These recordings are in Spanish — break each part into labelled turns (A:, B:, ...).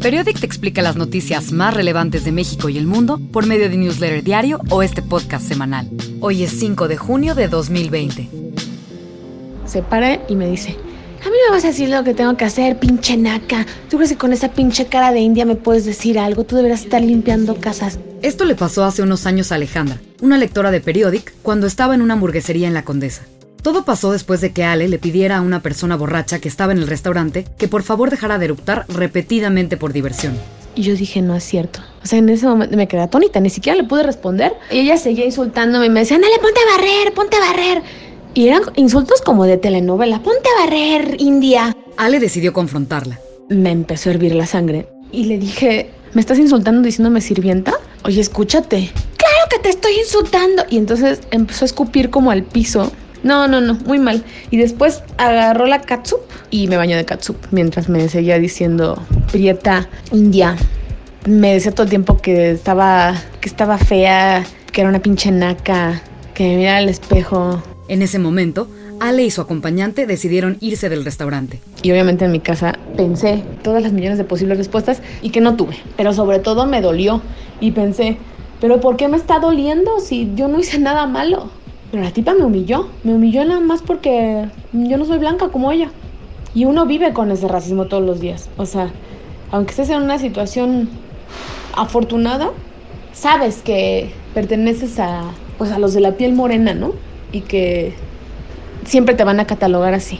A: Periodic te explica las noticias más relevantes de México y el mundo por medio de newsletter diario o este podcast semanal. Hoy es 5 de junio de 2020.
B: Se para y me dice, a mí me vas a decir lo que tengo que hacer, pinche naca. ¿Tú crees que con esa pinche cara de india me puedes decir algo? Tú deberías estar limpiando casas.
A: Esto le pasó hace unos años a Alejandra, una lectora de Periodic, cuando estaba en una hamburguesería en La Condesa. Todo pasó después de que Ale le pidiera a una persona borracha que estaba en el restaurante que por favor dejara de eructar repetidamente por diversión.
B: Y yo dije, no es cierto. O sea, en ese momento me quedé atónita, ni siquiera le pude responder. Y ella seguía insultándome y me decía, dale, ponte a barrer, ponte a barrer. Y eran insultos como de telenovela, ponte a barrer, India.
A: Ale decidió confrontarla.
B: Me empezó a hervir la sangre y le dije, ¿me estás insultando diciéndome sirvienta? Oye, escúchate. Claro que te estoy insultando. Y entonces empezó a escupir como al piso no, no, no, muy mal. Y después agarró la katsup y me bañó de katsup mientras me seguía diciendo prieta india. Me decía todo el tiempo que estaba, que estaba fea, que era una pinche naca, que me mirara al espejo.
A: En ese momento, Ale y su acompañante decidieron irse del restaurante.
B: Y obviamente en mi casa pensé todas las millones de posibles respuestas y que no tuve. Pero sobre todo me dolió y pensé, ¿pero por qué me está doliendo si yo no hice nada malo? Pero la tipa me humilló, me humilló nada más porque yo no soy blanca como ella. Y uno vive con ese racismo todos los días. O sea, aunque estés en una situación afortunada, sabes que perteneces a, pues a los de la piel morena, ¿no? Y que siempre te van a catalogar así.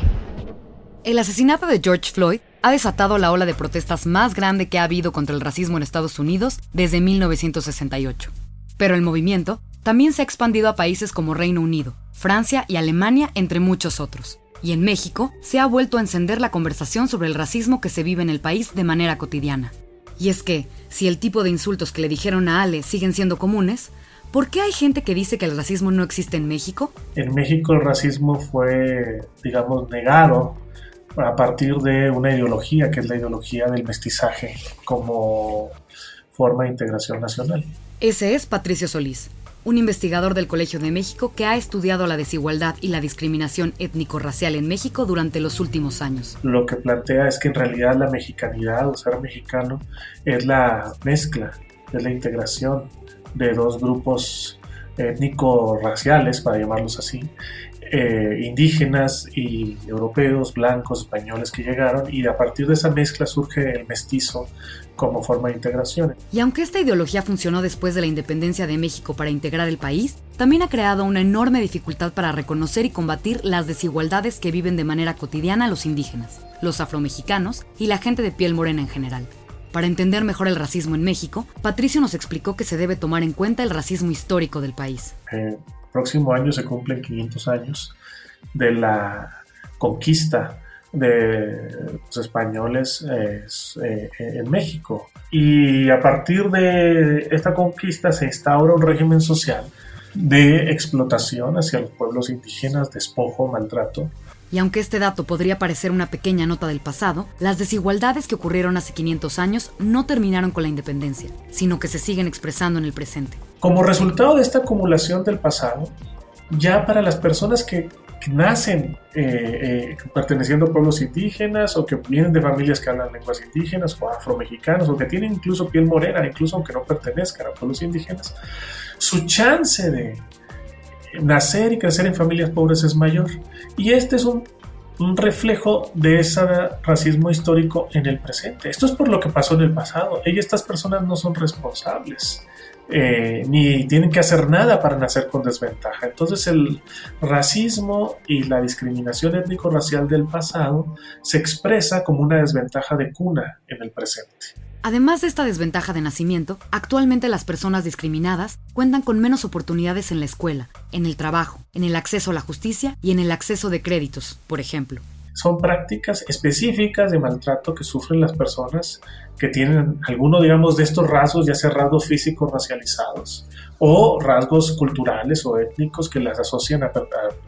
A: El asesinato de George Floyd ha desatado la ola de protestas más grande que ha habido contra el racismo en Estados Unidos desde 1968. Pero el movimiento también se ha expandido a países como Reino Unido, Francia y Alemania, entre muchos otros. Y en México se ha vuelto a encender la conversación sobre el racismo que se vive en el país de manera cotidiana. Y es que, si el tipo de insultos que le dijeron a Ale siguen siendo comunes, ¿por qué hay gente que dice que el racismo no existe en México?
C: En México el racismo fue, digamos, negado a partir de una ideología, que es la ideología del mestizaje como forma de integración nacional.
A: Ese es Patricio Solís, un investigador del Colegio de México que ha estudiado la desigualdad y la discriminación étnico-racial en México durante los últimos años.
C: Lo que plantea es que en realidad la mexicanidad o ser mexicano es la mezcla, es la integración de dos grupos étnico-raciales, para llamarlos así, eh, indígenas y europeos, blancos, españoles que llegaron y a partir de esa mezcla surge el mestizo como forma de integración.
A: Y aunque esta ideología funcionó después de la independencia de México para integrar el país, también ha creado una enorme dificultad para reconocer y combatir las desigualdades que viven de manera cotidiana los indígenas, los afromexicanos y la gente de piel morena en general. Para entender mejor el racismo en México, Patricio nos explicó que se debe tomar en cuenta el racismo histórico del país.
C: Eh, próximo año se cumplen 500 años de la conquista de los españoles eh, en México. Y a partir de esta conquista se instaura un régimen social de explotación hacia los pueblos indígenas, despojo, maltrato.
A: Y aunque este dato podría parecer una pequeña nota del pasado, las desigualdades que ocurrieron hace 500 años no terminaron con la independencia, sino que se siguen expresando en el presente.
C: Como resultado de esta acumulación del pasado, ya para las personas que, nacen eh, eh, perteneciendo a pueblos indígenas o que vienen de familias que hablan lenguas indígenas o afromexicanos o que tienen incluso piel morena, incluso aunque no pertenezcan a pueblos indígenas, su chance de nacer y crecer en familias pobres es mayor. Y este es un, reflejo de ese racismo histórico en el presente. Esto es por lo que pasó en el pasado. Y estas personas no son responsables. Eh, ni tienen que hacer nada para nacer con desventaja. Entonces el racismo y la discriminación étnico-racial del pasado se expresa como una desventaja de cuna en el presente.
A: Además de esta desventaja de nacimiento, actualmente las personas discriminadas cuentan con menos oportunidades en la escuela, en el trabajo, en el acceso a la justicia y en el acceso de créditos, por ejemplo
C: son prácticas específicas de maltrato que sufren las personas que tienen alguno, digamos, de estos rasgos, ya sea rasgos físicos racializados o rasgos culturales o étnicos que las asocian a,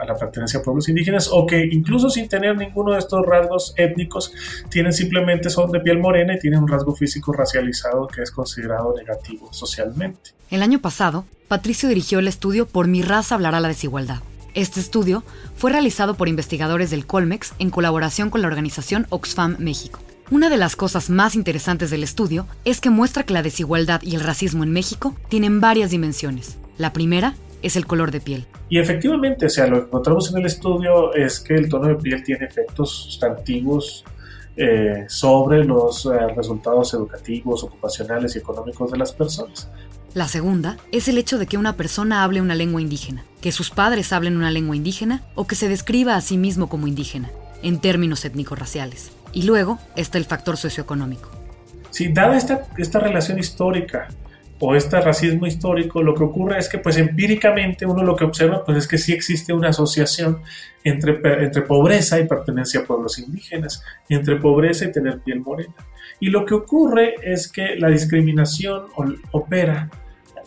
C: la pertenencia a pueblos indígenas o que incluso sin tener ninguno de estos rasgos étnicos tienen simplemente son de piel morena y tienen un rasgo físico racializado que es considerado negativo socialmente.
A: El año pasado, Patricio dirigió el estudio Por mi raza hablará la desigualdad este estudio fue realizado por investigadores del Colmex en colaboración con la organización Oxfam México. Una de las cosas más interesantes del estudio es que muestra que la desigualdad y el racismo en México tienen varias dimensiones. La primera es el color de piel.
C: Y efectivamente, o sea, lo que encontramos en el estudio es que el tono de piel tiene efectos sustantivos eh, sobre los eh, resultados educativos, ocupacionales y económicos de las personas.
A: La segunda es el hecho de que una persona hable una lengua indígena, que sus padres hablen una lengua indígena o que se describa a sí mismo como indígena, en términos étnico-raciales. Y luego está el factor socioeconómico.
C: Si dada esta, relación histórica o este racismo histórico, lo que ocurre es que pues empíricamente uno lo que observa pues es que sí existe una asociación entre, entre pobreza y pertenencia a pueblos indígenas, entre pobreza y tener piel morena. Y lo que ocurre es que la discriminación opera,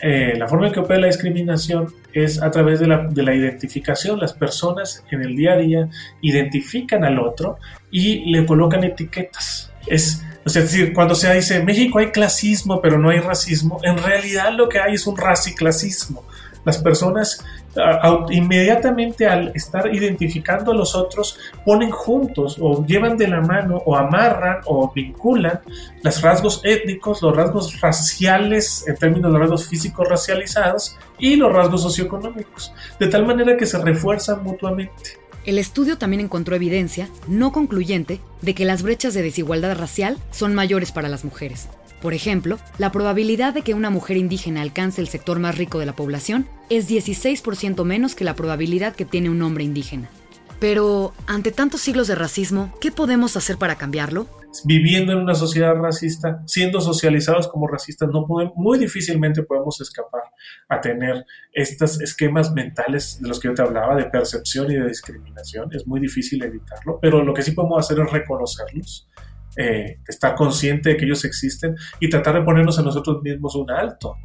C: eh, la forma en que opera la discriminación es a través de la, de la identificación. Las personas en el día a día identifican al otro y le colocan etiquetas. Es es decir, cuando se dice México hay clasismo pero no hay racismo, en realidad lo que hay es un raciclasismo. Las personas inmediatamente al estar identificando a los otros ponen juntos o llevan de la mano o amarran o vinculan los rasgos étnicos, los rasgos raciales en términos de rasgos físicos racializados y los rasgos socioeconómicos, de tal manera que se refuerzan mutuamente.
A: El estudio también encontró evidencia, no concluyente, de que las brechas de desigualdad racial son mayores para las mujeres. Por ejemplo, la probabilidad de que una mujer indígena alcance el sector más rico de la población es 16% menos que la probabilidad que tiene un hombre indígena. Pero, ante tantos siglos de racismo, ¿qué podemos hacer para cambiarlo?
C: Viviendo en una sociedad racista, siendo socializados como racistas, no podemos, muy difícilmente podemos escapar a tener estos esquemas mentales de los que yo te hablaba, de percepción y de discriminación. Es muy difícil evitarlo, pero lo que sí podemos hacer es reconocerlos, eh, estar consciente de que ellos existen y tratar de ponernos a nosotros mismos un alto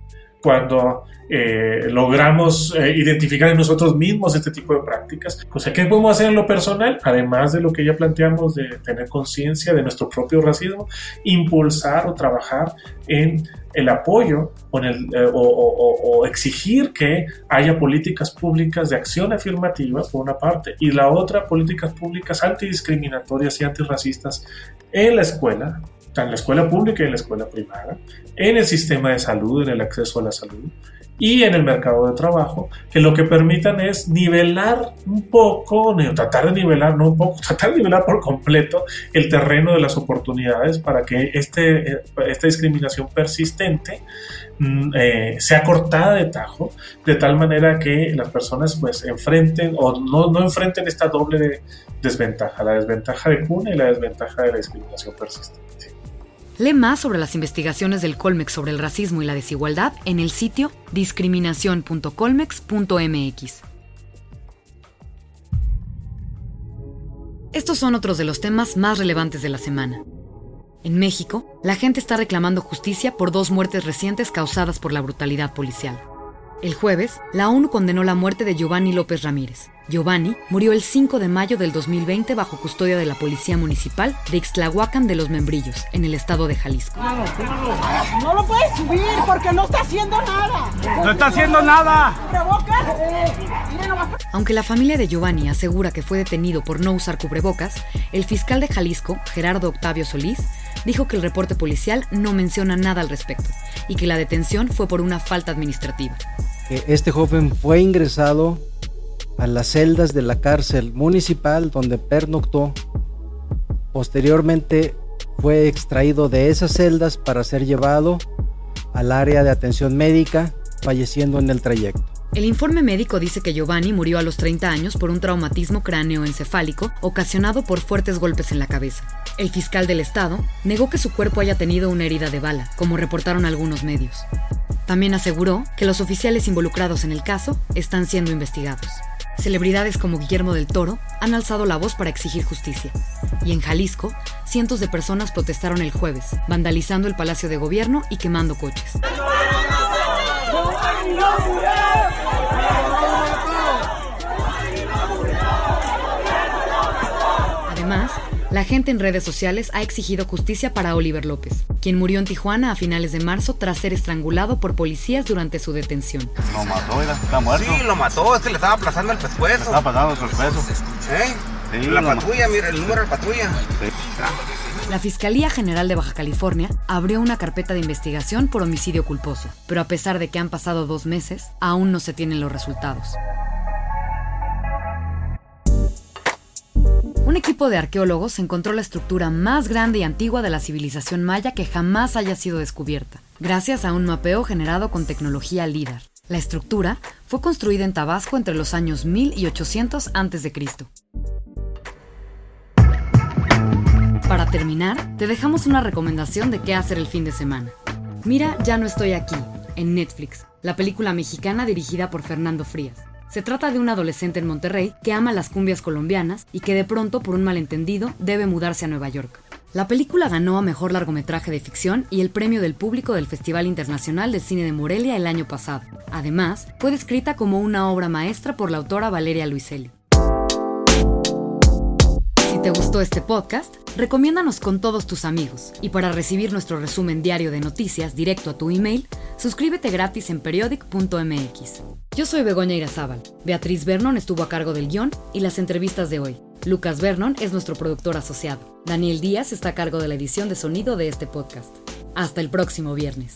C: cuando eh, logramos eh, identificar en nosotros mismos este tipo de prácticas. O sea, ¿qué podemos hacer en lo personal? Además de lo que ya planteamos de tener conciencia de nuestro propio racismo, impulsar o trabajar en el apoyo el, eh, o, exigir que haya políticas públicas de acción afirmativa, por una parte, y la otra, políticas públicas antidiscriminatorias y antirracistas en la escuela, en la escuela pública y en la escuela privada, en el sistema de salud, en el acceso a la salud y en el mercado de trabajo, que lo que permitan es nivelar un poco, tratar de nivelar, no un poco, tratar de nivelar por completo el terreno de las oportunidades para que este, esta discriminación persistente mm, eh, sea cortada de tajo, de tal manera que las personas pues enfrenten o no, no enfrenten esta doble desventaja, la desventaja de cuna y la desventaja de la discriminación persistente.
A: Lee más sobre las investigaciones del Colmex sobre el racismo y la desigualdad en el sitio discriminación.colmex.mx. Estos son otros de los temas más relevantes de la semana. En México, la gente está reclamando justicia por dos muertes recientes causadas por la brutalidad policial. El jueves, la ONU condenó la muerte de Giovanni López Ramírez. Giovanni murió el 5 de mayo del 2020 bajo custodia de la Policía Municipal de Ixtlahuacan de los Membrillos, en el estado de Jalisco.
D: No lo puedes subir porque no está haciendo nada.
E: No está haciendo nada.
A: Aunque la familia de Giovanni asegura que fue detenido por no usar cubrebocas, el fiscal de Jalisco, Gerardo Octavio Solís, dijo que el reporte policial no menciona nada al respecto y que la detención fue por una falta administrativa.
F: Este joven fue ingresado a las celdas de la cárcel municipal donde pernoctó. Posteriormente fue extraído de esas celdas para ser llevado al área de atención médica, falleciendo en el trayecto.
A: El informe médico dice que Giovanni murió a los 30 años por un traumatismo cráneoencefálico ocasionado por fuertes golpes en la cabeza. El fiscal del estado negó que su cuerpo haya tenido una herida de bala, como reportaron algunos medios. También aseguró que los oficiales involucrados en el caso están siendo investigados. Celebridades como Guillermo del Toro han alzado la voz para exigir justicia. Y en Jalisco, cientos de personas protestaron el jueves, vandalizando el Palacio de Gobierno y quemando coches. Además, la gente en redes sociales ha exigido justicia para Oliver López, quien murió en Tijuana a finales de marzo tras ser estrangulado por policías durante su detención.
E: Lo mató, está muerto.
G: Sí, lo mató, es que le estaba aplazando el pescuezo.
E: estaba pasando el pescuezo.
G: ¿Eh? la patrulla, mira, el número de patrulla. Sí.
A: La Fiscalía General de Baja California abrió una carpeta de investigación por homicidio culposo, pero a pesar de que han pasado dos meses, aún no se tienen los resultados. Un equipo de arqueólogos encontró la estructura más grande y antigua de la civilización maya que jamás haya sido descubierta, gracias a un mapeo generado con tecnología LIDAR. La estructura fue construida en Tabasco entre los años 1000 y 800 a.C. Para terminar, te dejamos una recomendación de qué hacer el fin de semana. Mira, ya no estoy aquí, en Netflix, la película mexicana dirigida por Fernando Frías. Se trata de un adolescente en Monterrey que ama las cumbias colombianas y que de pronto, por un malentendido, debe mudarse a Nueva York. La película ganó a Mejor Largometraje de Ficción y el premio del público del Festival Internacional de Cine de Morelia el año pasado. Además, fue descrita como una obra maestra por la autora Valeria Luiselli. Te gustó este podcast, recomiéndanos con todos tus amigos. Y para recibir nuestro resumen diario de noticias directo a tu email, suscríbete gratis en periodic.mx. Yo soy Begoña Irazábal. Beatriz Vernon estuvo a cargo del guion y las entrevistas de hoy. Lucas Vernon es nuestro productor asociado. Daniel Díaz está a cargo de la edición de sonido de este podcast. Hasta el próximo viernes.